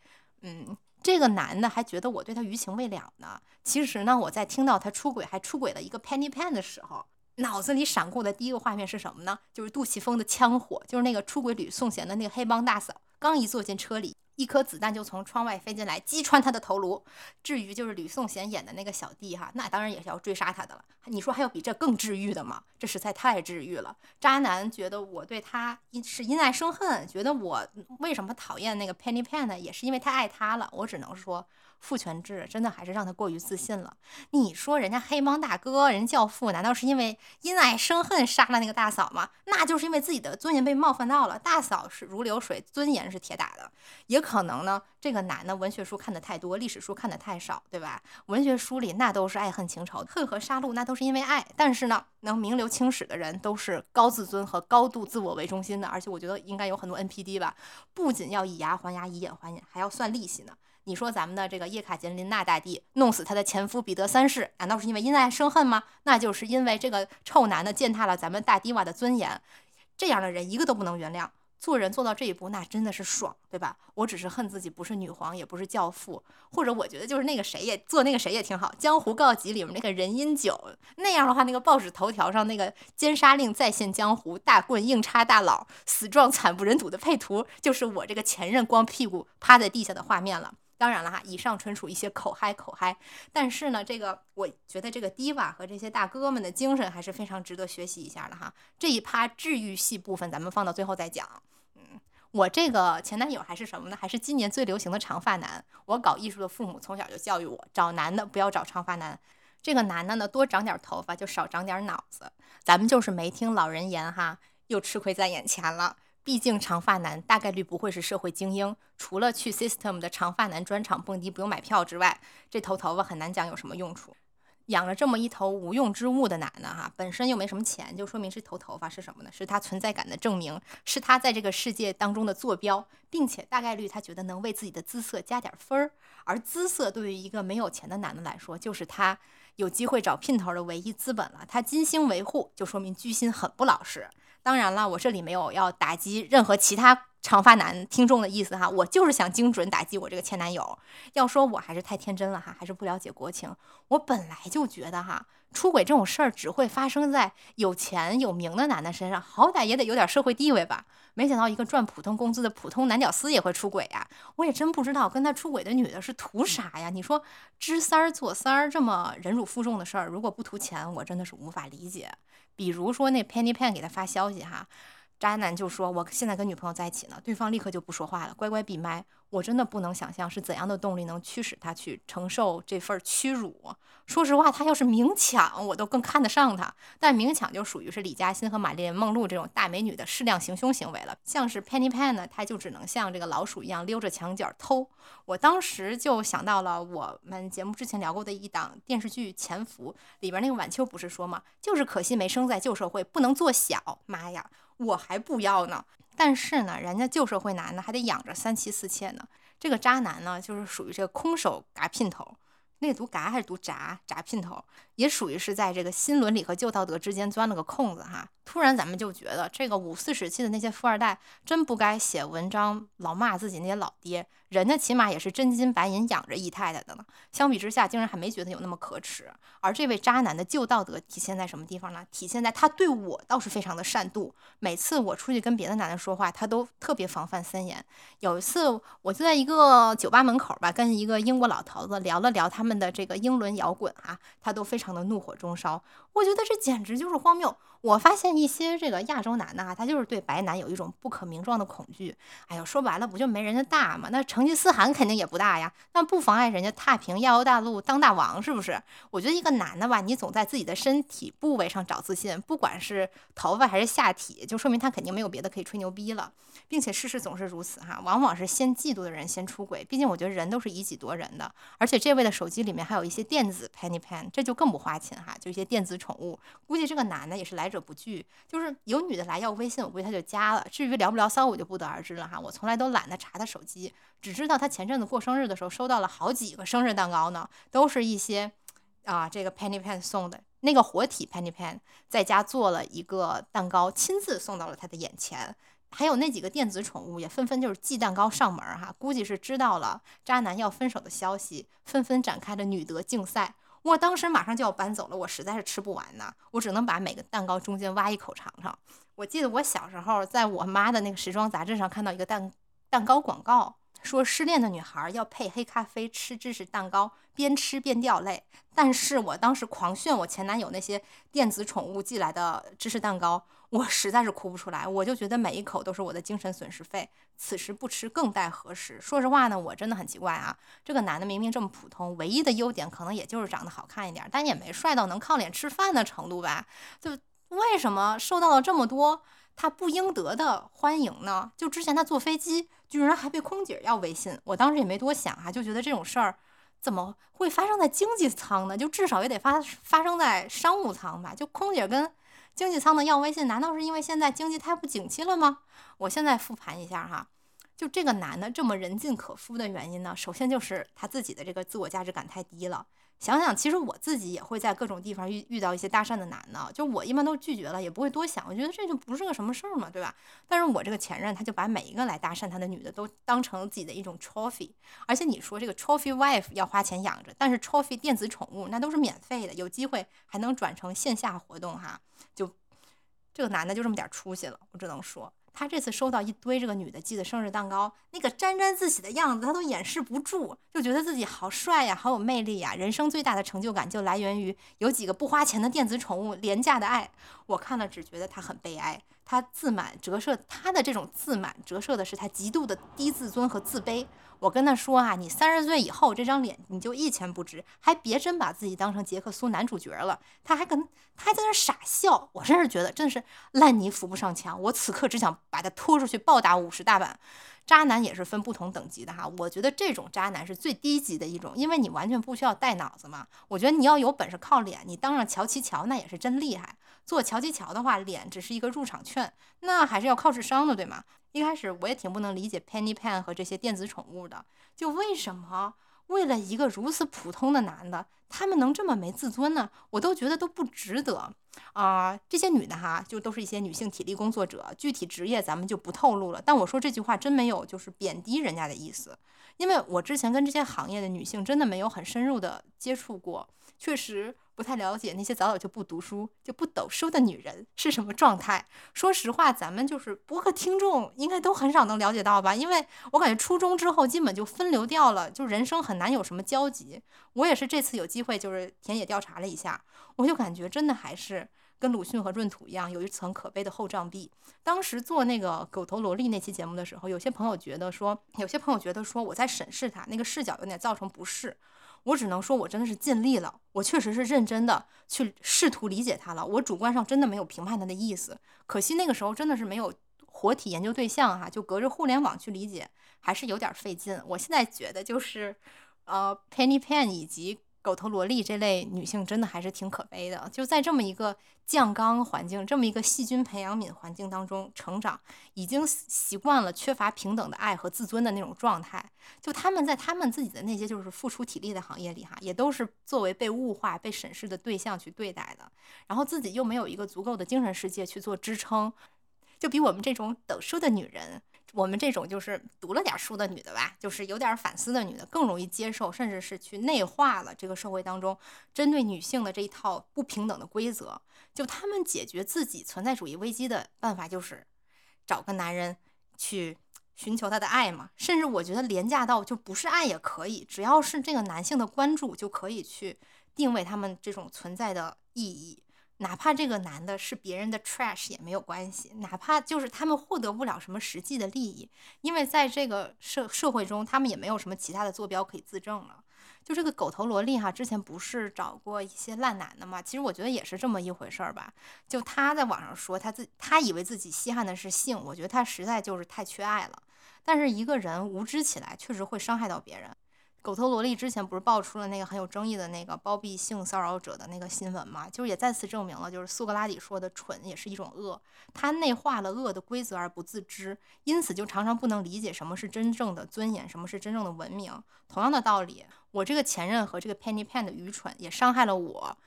嗯。这个男的还觉得我对他余情未了呢。其实呢，我在听到他出轨还出轨了一个 Penny Pan 的时候，脑子里闪过的第一个画面是什么呢？就是杜琪峰的枪火，就是那个出轨吕颂贤的那个黑帮大嫂，刚一坐进车里。一颗子弹就从窗外飞进来，击穿他的头颅。至于就是吕颂贤演的那个小弟哈，那当然也是要追杀他的了。你说还有比这更治愈的吗？这实在太治愈了。渣男觉得我对他因是因爱生恨，觉得我为什么讨厌那个 Penny Pan 呢？也是因为太爱他了。我只能说。父权制真的还是让他过于自信了。你说人家黑帮大哥，人教父，难道是因为因爱生恨杀了那个大嫂吗？那就是因为自己的尊严被冒犯到了。大嫂是如流水，尊严是铁打的。也可能呢，这个男的文学书看的太多，历史书看的太少，对吧？文学书里那都是爱恨情仇，恨和杀戮那都是因为爱。但是呢，能名留青史的人都是高自尊和高度自我为中心的。而且我觉得应该有很多 NPD 吧，不仅要以牙还牙，以眼还眼，还要算利息呢。你说咱们的这个叶卡捷琳娜大帝弄死她的前夫彼得三世，难道是因为因爱生恨吗？那就是因为这个臭男的践踏了咱们大迪瓦的尊严，这样的人一个都不能原谅。做人做到这一步，那真的是爽，对吧？我只是恨自己不是女皇，也不是教父，或者我觉得就是那个谁也做那个谁也挺好，《江湖告急》里面那个任音九那样的话，那个报纸头条上那个奸杀令再现江湖，大棍硬插大佬，死状惨不忍睹的配图，就是我这个前任光屁股趴在地下的画面了。当然了哈，以上纯属一些口嗨口嗨，但是呢，这个我觉得这个迪瓦和这些大哥们的精神还是非常值得学习一下的哈。这一趴治愈系部分咱们放到最后再讲。嗯，我这个前男友还是什么呢？还是今年最流行的长发男。我搞艺术的父母从小就教育我，找男的不要找长发男。这个男的呢，多长点头发就少长点脑子。咱们就是没听老人言哈，又吃亏在眼前了。毕竟长发男大概率不会是社会精英，除了去 System 的长发男专场蹦迪不用买票之外，这头头发很难讲有什么用处。养了这么一头无用之物的男的哈，本身又没什么钱，就说明这头头发是什么呢？是他存在感的证明，是他在这个世界当中的坐标，并且大概率他觉得能为自己的姿色加点分儿。而姿色对于一个没有钱的男的来说，就是他有机会找姘头的唯一资本了。他精心维护，就说明居心很不老实。当然了，我这里没有要打击任何其他长发男听众的意思哈，我就是想精准打击我这个前男友。要说我还是太天真了哈，还是不了解国情。我本来就觉得哈，出轨这种事儿只会发生在有钱有名的男的身上，好歹也得有点社会地位吧。没想到一个赚普通工资的普通男屌丝也会出轨呀！我也真不知道跟他出轨的女的是图啥呀？你说知三儿做三儿这么忍辱负重的事儿，如果不图钱，我真的是无法理解。比如说那 Penny Pan 给他发消息哈，渣男就说我现在跟女朋友在一起呢，对方立刻就不说话了，乖乖闭麦。我真的不能想象是怎样的动力能驱使他去承受这份屈辱。说实话，他要是明抢，我都更看得上他。但明抢就属于是李嘉欣和玛丽莲梦露这种大美女的适量行凶行为了。像是 Penny Pan 呢，他就只能像这个老鼠一样溜着墙角偷。我当时就想到了我们节目之前聊过的一档电视剧《潜伏》里边那个晚秋不是说吗？就是可惜没生在旧社会，不能做小。妈呀，我还不要呢。但是呢，人家旧社会男的还得养着三妻四妾呢。这个渣男呢，就是属于这个空手嘎姘头。那读嘎还是读炸炸姘头也属于是在这个新伦理和旧道德之间钻了个空子哈。突然咱们就觉得这个五四时期的那些富二代真不该写文章老骂自己那些老爹，人家起码也是真金白银养着姨太太的呢。相比之下，竟然还没觉得有那么可耻。而这位渣男的旧道德体现在什么地方呢？体现在他对我倒是非常的善妒。每次我出去跟别的男的说话，他都特别防范森严。有一次，我就在一个酒吧门口吧，跟一个英国老头子聊了聊他们的这个英伦摇滚啊，他都非常的怒火中烧。我觉得这简直就是荒谬。我发现一些这个亚洲男的啊，他就是对白男有一种不可名状的恐惧。哎呦，说白了不就没人家大吗？那成吉思汗肯定也不大呀，那不妨碍人家踏平亚欧大陆当大王，是不是？我觉得一个男的吧，你总在自己的身体部位上找自信，不管是头发还是下体，就说明他肯定没有别的可以吹牛逼了。并且事实总是如此哈，往往是先嫉妒的人先出轨。毕竟我觉得人都是以己夺人的，而且这位的手机里面还有一些电子 penny pen，这就更不花钱哈，就一些电子宠物。估计这个男的也是来者者不拒，就是有女的来要微信，我估计他就加了。至于聊不聊骚，我就不得而知了哈。我从来都懒得查他手机，只知道他前阵子过生日的时候收到了好几个生日蛋糕呢，都是一些啊这个 penny pen 送的那个活体 penny pen，在家做了一个蛋糕，亲自送到了他的眼前。还有那几个电子宠物也纷纷就是寄蛋糕上门哈，估计是知道了渣男要分手的消息，纷纷展开了女德竞赛。我当时马上就要搬走了，我实在是吃不完呢，我只能把每个蛋糕中间挖一口尝尝。我记得我小时候在我妈的那个时装杂志上看到一个蛋蛋糕广告，说失恋的女孩要配黑咖啡吃芝士蛋糕，边吃边掉泪。但是我当时狂炫我前男友那些电子宠物寄来的芝士蛋糕。我实在是哭不出来，我就觉得每一口都是我的精神损失费，此时不吃更待何时？说实话呢，我真的很奇怪啊，这个男的明明这么普通，唯一的优点可能也就是长得好看一点，但也没帅到能靠脸吃饭的程度吧？就为什么受到了这么多他不应得的欢迎呢？就之前他坐飞机，居然还被空姐要微信，我当时也没多想啊，就觉得这种事儿怎么会发生在经济舱呢？就至少也得发发生在商务舱吧？就空姐跟。经济舱的要微信，难道是因为现在经济太不景气了吗？我现在复盘一下哈，就这个男的这么人尽可夫的原因呢，首先就是他自己的这个自我价值感太低了。想想，其实我自己也会在各种地方遇遇到一些搭讪的男的，就我一般都拒绝了，也不会多想，我觉得这就不是个什么事儿嘛，对吧？但是我这个前任他就把每一个来搭讪他的女的都当成自己的一种 trophy，而且你说这个 trophy wife 要花钱养着，但是 trophy 电子宠物那都是免费的，有机会还能转成线下活动哈，就这个男的就这么点出息了，我只能说。他这次收到一堆这个女的寄的生日蛋糕，那个沾沾自喜的样子，他都掩饰不住，就觉得自己好帅呀，好有魅力呀。人生最大的成就感就来源于有几个不花钱的电子宠物廉价的爱。我看了只觉得他很悲哀，他自满折射他的这种自满折射的是他极度的低自尊和自卑。我跟他说啊，你三十岁以后这张脸你就一钱不值，还别真把自己当成杰克苏男主角了。他还跟他还在那傻笑，我真是觉得真的是烂泥扶不上墙。我此刻只想把他拖出去暴打五十大板。渣男也是分不同等级的哈，我觉得这种渣男是最低级的一种，因为你完全不需要带脑子嘛。我觉得你要有本事靠脸，你当上乔琪乔那也是真厉害。做乔琪乔的话，脸只是一个入场券，那还是要靠智商的，对吗？一开始我也挺不能理解 Penny Pen 和这些电子宠物的，就为什么为了一个如此普通的男的，他们能这么没自尊呢？我都觉得都不值得啊！这些女的哈，就都是一些女性体力工作者，具体职业咱们就不透露了。但我说这句话真没有就是贬低人家的意思，因为我之前跟这些行业的女性真的没有很深入的接触过，确实。不太了解那些早早就不读书就不抖书的女人是什么状态。说实话，咱们就是播客听众，应该都很少能了解到吧？因为我感觉初中之后基本就分流掉了，就人生很难有什么交集。我也是这次有机会就是田野调查了一下，我就感觉真的还是跟鲁迅和闰土一样，有一层可悲的厚障壁。当时做那个狗头萝莉那期节目的时候，有些朋友觉得说，有些朋友觉得说我在审视他那个视角有点造成不适。我只能说，我真的是尽力了，我确实是认真的去试图理解他了。我主观上真的没有评判他的意思，可惜那个时候真的是没有活体研究对象哈，就隔着互联网去理解，还是有点费劲。我现在觉得就是，呃，Penny Pen 以及狗头萝莉这类女性真的还是挺可悲的，就在这么一个酱缸环境、这么一个细菌培养皿环境当中成长，已经习惯了缺乏平等的爱和自尊的那种状态。就他们在他们自己的那些就是付出体力的行业里，哈，也都是作为被物化、被审视的对象去对待的。然后自己又没有一个足够的精神世界去做支撑，就比我们这种等书的女人。我们这种就是读了点书的女的吧，就是有点反思的女的，更容易接受，甚至是去内化了这个社会当中针对女性的这一套不平等的规则。就他们解决自己存在主义危机的办法，就是找个男人去寻求他的爱嘛。甚至我觉得廉价到就不是爱也可以，只要是这个男性的关注，就可以去定位他们这种存在的意义。哪怕这个男的是别人的 trash 也没有关系，哪怕就是他们获得不了什么实际的利益，因为在这个社社会中，他们也没有什么其他的坐标可以自证了。就这个狗头萝莉哈，之前不是找过一些烂男的吗？其实我觉得也是这么一回事儿吧。就他在网上说他自他以为自己稀罕的是性，我觉得他实在就是太缺爱了。但是一个人无知起来，确实会伤害到别人。狗头萝莉之前不是爆出了那个很有争议的那个包庇性骚扰者的那个新闻吗？就是也再次证明了，就是苏格拉底说的蠢也是一种恶，他内化了恶的规则而不自知，因此就常常不能理解什么是真正的尊严，什么是真正的文明。同样的道理，我这个前任和这个 Penny Pan 的愚蠢也伤害了我，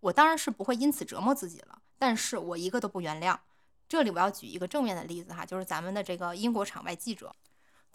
我当然是不会因此折磨自己了，但是我一个都不原谅。这里我要举一个正面的例子哈，就是咱们的这个英国场外记者。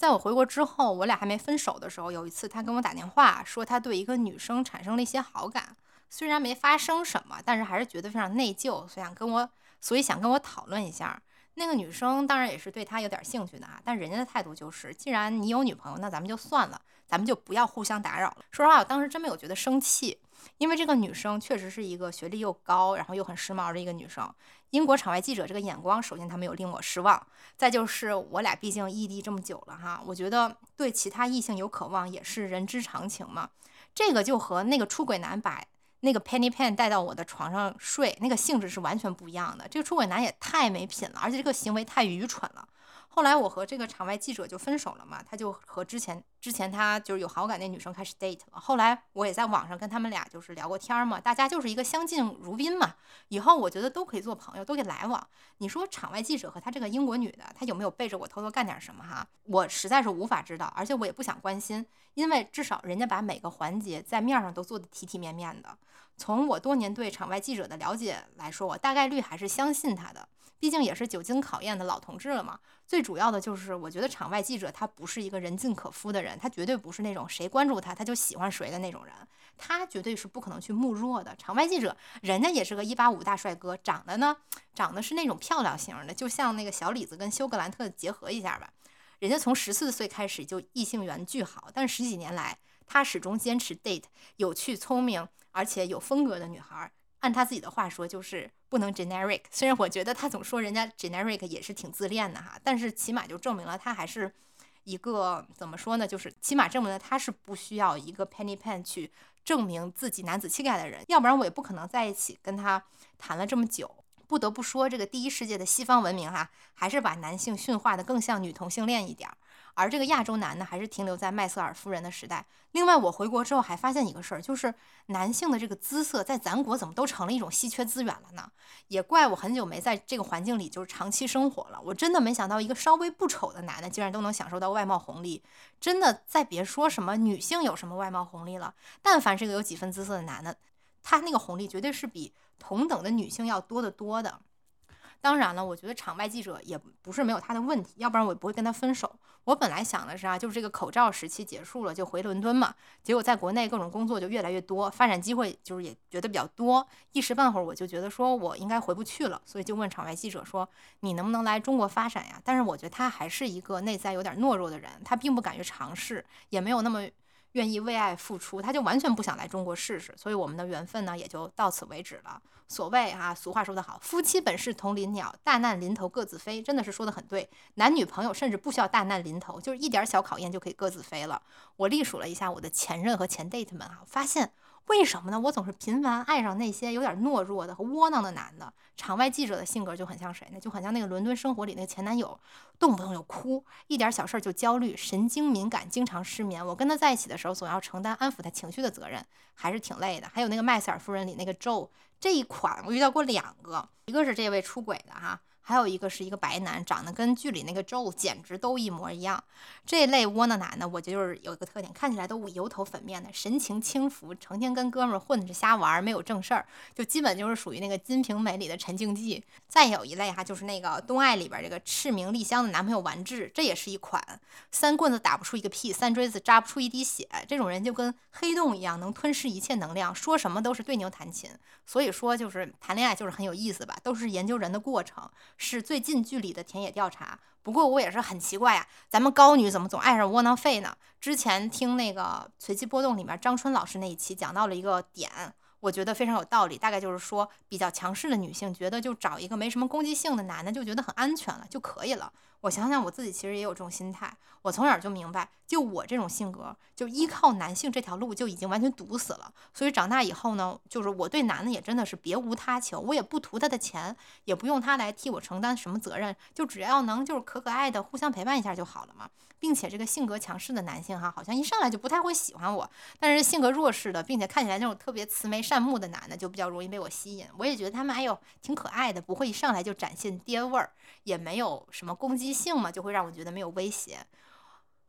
在我回国之后，我俩还没分手的时候，有一次他跟我打电话说他对一个女生产生了一些好感，虽然没发生什么，但是还是觉得非常内疚，所以想跟我，所以想跟我讨论一下。那个女生当然也是对他有点兴趣的啊，但人家的态度就是，既然你有女朋友，那咱们就算了，咱们就不要互相打扰了。说实话，我当时真没有觉得生气。因为这个女生确实是一个学历又高，然后又很时髦的一个女生。英国场外记者这个眼光，首先他没有令我失望。再就是我俩毕竟异地这么久了哈，我觉得对其他异性有渴望也是人之常情嘛。这个就和那个出轨男把那个 Penny Pan 带到我的床上睡，那个性质是完全不一样的。这个出轨男也太没品了，而且这个行为太愚蠢了。后来我和这个场外记者就分手了嘛，他就和之前之前他就是有好感那女生开始 date 了。后来我也在网上跟他们俩就是聊过天嘛，大家就是一个相敬如宾嘛。以后我觉得都可以做朋友，都可以来往。你说场外记者和他这个英国女的，她有没有背着我偷偷干点什么哈？我实在是无法知道，而且我也不想关心，因为至少人家把每个环节在面上都做得体体面面的。从我多年对场外记者的了解来说，我大概率还是相信他的。毕竟也是久经考验的老同志了嘛。最主要的就是，我觉得场外记者他不是一个人尽可夫的人，他绝对不是那种谁关注他他就喜欢谁的那种人，他绝对是不可能去慕弱的。场外记者人家也是个一八五大帅哥，长得呢长得是那种漂亮型的，就像那个小李子跟休格兰特结合一下吧。人家从十四岁开始就异性缘巨好，但十几年来他始终坚持 date 有趣、聪明而且有风格的女孩。按他自己的话说，就是不能 generic。虽然我觉得他总说人家 generic 也是挺自恋的哈，但是起码就证明了他还是一个怎么说呢？就是起码证明了他是不需要一个 penny pen 去证明自己男子气概的人，要不然我也不可能在一起跟他谈了这么久。不得不说，这个第一世界的西方文明哈，还是把男性驯化的更像女同性恋一点儿。而这个亚洲男呢，还是停留在麦瑟尔夫人的时代。另外，我回国之后还发现一个事儿，就是男性的这个姿色在咱国怎么都成了一种稀缺资源了呢？也怪我很久没在这个环境里就是长期生活了。我真的没想到，一个稍微不丑的男的竟然都能享受到外貌红利。真的，再别说什么女性有什么外貌红利了，但凡是个有几分姿色的男的，他那个红利绝对是比同等的女性要多得多的。当然了，我觉得场外记者也不是没有他的问题，要不然我也不会跟他分手。我本来想的是啊，就是这个口罩时期结束了就回伦敦嘛。结果在国内各种工作就越来越多，发展机会就是也觉得比较多，一时半会儿我就觉得说我应该回不去了，所以就问场外记者说：“你能不能来中国发展呀？”但是我觉得他还是一个内在有点懦弱的人，他并不敢于尝试，也没有那么。愿意为爱付出，他就完全不想来中国试试，所以我们的缘分呢也就到此为止了。所谓啊，俗话说得好，夫妻本是同林鸟，大难临头各自飞，真的是说得很对。男女朋友甚至不需要大难临头，就是一点小考验就可以各自飞了。我隶数了一下我的前任和前 date 们啊，发现为什么呢？我总是频繁爱上那些有点懦弱的和窝囊的男的。场外记者的性格就很像谁呢？就很像那个《伦敦生活》里那个前男友，动不动就哭，一点小事就焦虑，神经敏感，经常失眠。我跟他在一起的时候，总要承担安抚他情绪的责任，还是挺累的。还有那个《麦瑟尔夫人》里那个 Joe 这一款，我遇到过两个，一个是这位出轨的哈。还有一个是一个白男，长得跟剧里那个 Joe 简直都一模一样。这类窝囊男呢，我觉得就是有一个特点，看起来都油头粉面的，神情轻浮，成天跟哥们儿混着瞎玩，没有正事儿，就基本就是属于那个《金瓶梅》里的陈静姬。再有一类哈，就是那个《东爱》里边这个赤名丽香的男朋友完治，这也是一款三棍子打不出一个屁，三锥子扎不出一滴血，这种人就跟黑洞一样，能吞噬一切能量，说什么都是对牛弹琴。所以说，就是谈恋爱就是很有意思吧，都是研究人的过程。是最近剧里的田野调查。不过我也是很奇怪呀，咱们高女怎么总爱上窝囊废呢？之前听那个随机波动里面张春老师那一期讲到了一个点，我觉得非常有道理。大概就是说，比较强势的女性觉得就找一个没什么攻击性的男的就觉得很安全了就可以了。我想想我自己其实也有这种心态。我从小就明白，就我这种性格，就依靠男性这条路就已经完全堵死了。所以长大以后呢，就是我对男的也真的是别无他求，我也不图他的钱，也不用他来替我承担什么责任，就只要能就是可可爱的互相陪伴一下就好了嘛。并且这个性格强势的男性哈，好像一上来就不太会喜欢我。但是性格弱势的，并且看起来那种特别慈眉善目的男的，就比较容易被我吸引。我也觉得他们哎呦挺可爱的，不会一上来就展现爹味儿，也没有什么攻击性嘛，就会让我觉得没有威胁。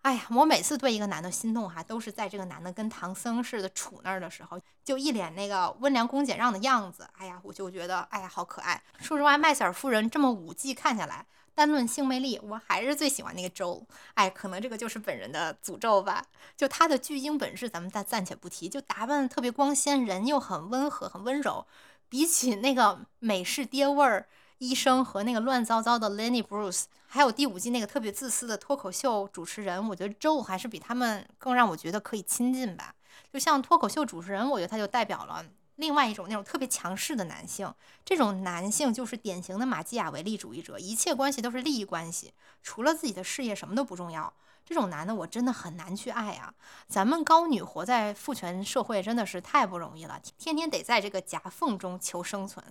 哎呀，我每次对一个男的心动哈，都是在这个男的跟唐僧似的杵那儿的时候，就一脸那个温良恭俭让的样子。哎呀，我就觉得哎呀好可爱。说实话，麦瑟尔夫人这么五季看下来，单论性魅力，我还是最喜欢那个周。哎，可能这个就是本人的诅咒吧。就他的巨婴本事，咱们暂暂且不提，就打扮特别光鲜，人又很温和很温柔。比起那个美式爹味儿。医生和那个乱糟糟的 Lenny Bruce，还有第五季那个特别自私的脱口秀主持人，我觉得 Joe 还是比他们更让我觉得可以亲近吧。就像脱口秀主持人，我觉得他就代表了另外一种那种特别强势的男性。这种男性就是典型的马基雅维利主义者，一切关系都是利益关系，除了自己的事业什么都不重要。这种男的我真的很难去爱啊！咱们高女活在父权社会真的是太不容易了，天天得在这个夹缝中求生存。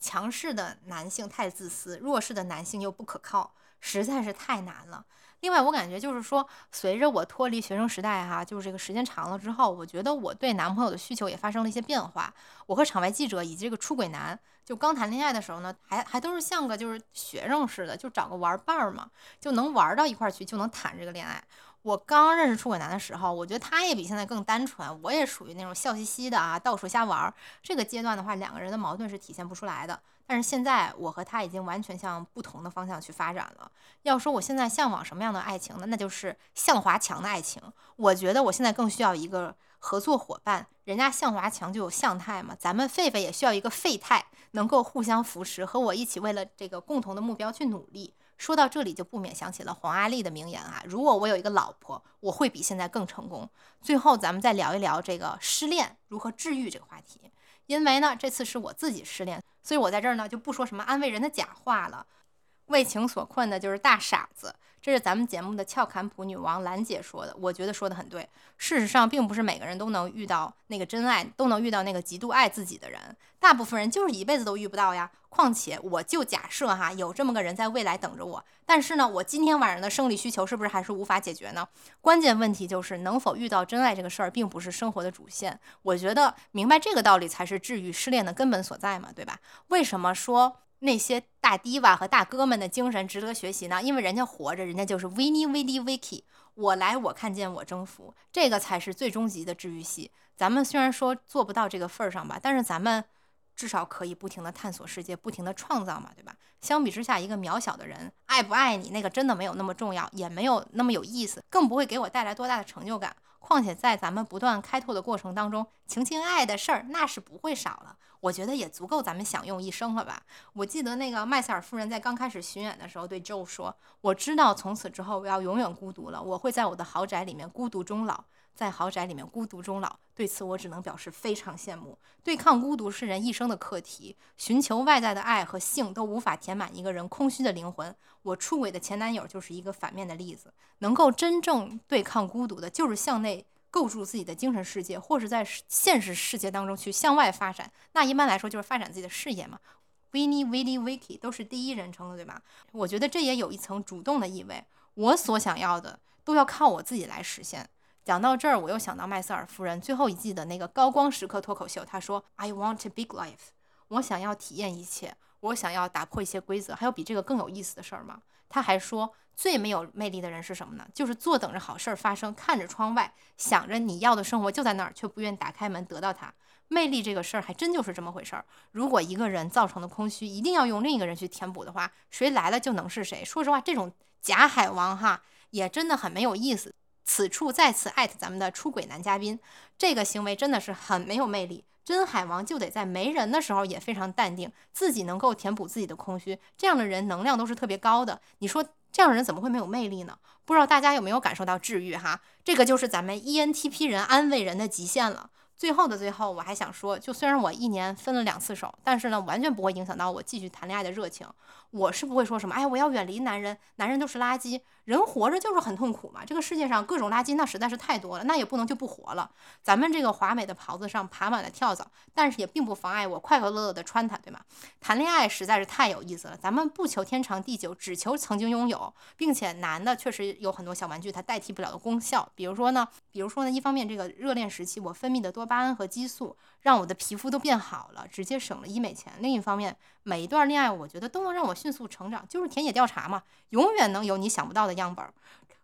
强势的男性太自私，弱势的男性又不可靠，实在是太难了。另外，我感觉就是说，随着我脱离学生时代哈，就是这个时间长了之后，我觉得我对男朋友的需求也发生了一些变化。我和场外记者以及这个出轨男，就刚谈恋爱的时候呢，还还都是像个就是学生似的，就找个玩伴儿嘛，就能玩到一块儿去，就能谈这个恋爱。我刚认识出轨男的时候，我觉得他也比现在更单纯，我也属于那种笑嘻嘻的啊，到处瞎玩。这个阶段的话，两个人的矛盾是体现不出来的。但是现在我和他已经完全向不同的方向去发展了。要说我现在向往什么样的爱情呢？那就是向华强的爱情。我觉得我现在更需要一个合作伙伴。人家向华强就有向太嘛，咱们狒狒也需要一个狒太，能够互相扶持，和我一起为了这个共同的目标去努力。说到这里，就不免想起了黄阿丽的名言啊：如果我有一个老婆，我会比现在更成功。最后，咱们再聊一聊这个失恋如何治愈这个话题。因为呢，这次是我自己失恋，所以我在这儿呢就不说什么安慰人的假话了。为情所困的就是大傻子。这是咱们节目的俏坎普女王兰姐说的，我觉得说的很对。事实上，并不是每个人都能遇到那个真爱，都能遇到那个极度爱自己的人。大部分人就是一辈子都遇不到呀。况且，我就假设哈，有这么个人在未来等着我。但是呢，我今天晚上的生理需求是不是还是无法解决呢？关键问题就是能否遇到真爱这个事儿，并不是生活的主线。我觉得明白这个道理才是治愈失恋的根本所在嘛，对吧？为什么说？那些大迪瓦和大哥们的精神值得学习呢，因为人家活着，人家就是 Winnie Winnie Vicky，我来我看见我征服，这个才是最终极的治愈系。咱们虽然说做不到这个份儿上吧，但是咱们至少可以不停的探索世界，不停的创造嘛，对吧？相比之下，一个渺小的人爱不爱你，那个真的没有那么重要，也没有那么有意思，更不会给我带来多大的成就感。况且在咱们不断开拓的过程当中，情情爱爱的事儿那是不会少了。我觉得也足够咱们享用一生了吧。我记得那个麦瑟尔夫人在刚开始巡演的时候对 Joe 说：“我知道从此之后我要永远孤独了，我会在我的豪宅里面孤独终老。”在豪宅里面孤独终老，对此我只能表示非常羡慕。对抗孤独是人一生的课题，寻求外在的爱和性都无法填满一个人空虚的灵魂。我出轨的前男友就是一个反面的例子。能够真正对抗孤独的，就是向内构筑自己的精神世界，或是在现实世界当中去向外发展，那一般来说就是发展自己的事业嘛。Winnie、Willie、Vicky 都是第一人称的，对吧？我觉得这也有一层主动的意味。我所想要的都要靠我自己来实现。讲到这儿，我又想到麦瑟尔夫人最后一季的那个高光时刻脱口秀，她说：“I want a big life，我想要体验一切，我想要打破一些规则。还有比这个更有意思的事儿吗？”她还说：“最没有魅力的人是什么呢？就是坐等着好事儿发生，看着窗外，想着你要的生活就在那儿，却不愿打开门得到它。魅力这个事儿还真就是这么回事儿。如果一个人造成的空虚一定要用另一个人去填补的话，谁来了就能是谁。说实话，这种假海王哈也真的很没有意思。”此处再次艾特咱们的出轨男嘉宾，这个行为真的是很没有魅力。真海王就得在没人的时候也非常淡定，自己能够填补自己的空虚，这样的人能量都是特别高的。你说这样的人怎么会没有魅力呢？不知道大家有没有感受到治愈哈？这个就是咱们 ENTP 人安慰人的极限了。最后的最后，我还想说，就虽然我一年分了两次手，但是呢，完全不会影响到我继续谈恋爱的热情。我是不会说什么，哎，我要远离男人，男人都是垃圾。人活着就是很痛苦嘛，这个世界上各种垃圾那实在是太多了，那也不能就不活了。咱们这个华美的袍子上爬满了跳蚤，但是也并不妨碍我快快乐乐的穿它，对吗？谈恋爱实在是太有意思了，咱们不求天长地久，只求曾经拥有，并且男的确实有很多小玩具，它代替不了的功效。比如说呢，比如说呢，一方面这个热恋时期我分泌的多巴胺和激素让我的皮肤都变好了，直接省了医美钱；另一方面，每一段恋爱我觉得都能让我迅速成长，就是田野调查嘛，永远能有你想不到的样本。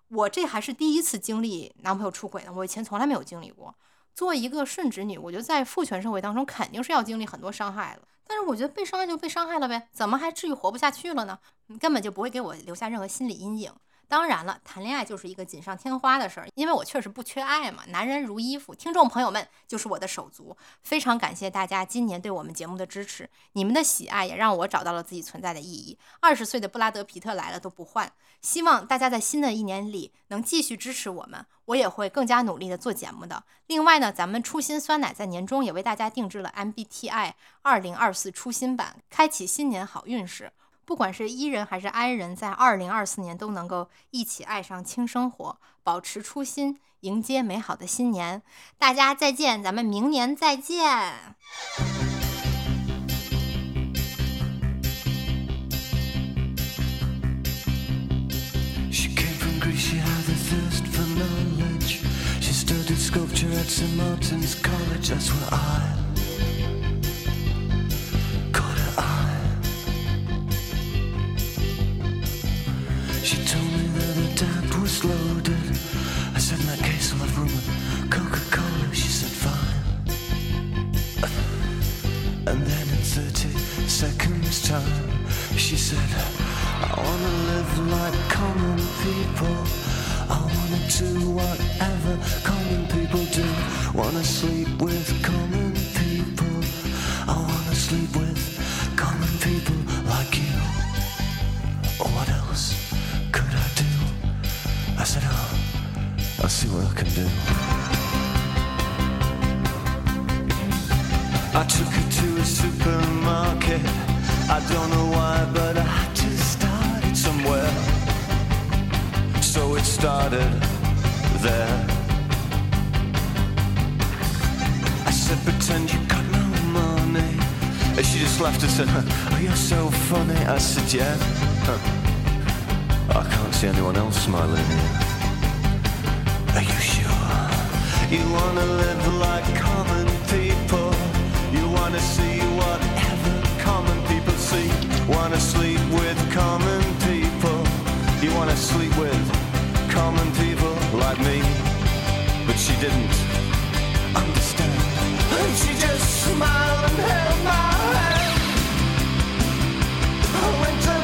我这还是第一次经历男朋友出轨呢，我以前从来没有经历过。作为一个顺直女，我觉得在父权社会当中肯定是要经历很多伤害的。但是我觉得被伤害就被伤害了呗，怎么还至于活不下去了呢？你根本就不会给我留下任何心理阴影。当然了，谈恋爱就是一个锦上添花的事儿，因为我确实不缺爱嘛。男人如衣服，听众朋友们就是我的手足。非常感谢大家今年对我们节目的支持，你们的喜爱也让我找到了自己存在的意义。二十岁的布拉德皮特来了都不换，希望大家在新的一年里能继续支持我们，我也会更加努力的做节目的。另外呢，咱们初心酸奶在年终也为大家定制了 MBTI 二零二四初心版，开启新年好运势。不管是 E 人还是 I 人，在二零二四年都能够一起爱上轻生活，保持初心，迎接美好的新年。大家再见，咱们明年再见。She told me that the tank was loaded. I said, in that case, I'll have room with Coca Cola. She said, fine. And then in 30 seconds' time, she said, I wanna live like common people. I wanna do whatever common people do. Wanna sleep with common people. I wanna sleep with said, oh, I'll see what I can do. I took her to a supermarket I don't know why, but I just started somewhere. So it started there. I said, pretend you got no money. And she just laughed and said, Oh, you're so funny. I said, Yeah. I can't see anyone else smiling You wanna live like common people. You wanna see whatever common people see. Wanna sleep with common people. You wanna sleep with common people like me. But she didn't understand. And she just smiled and held my hand. I went to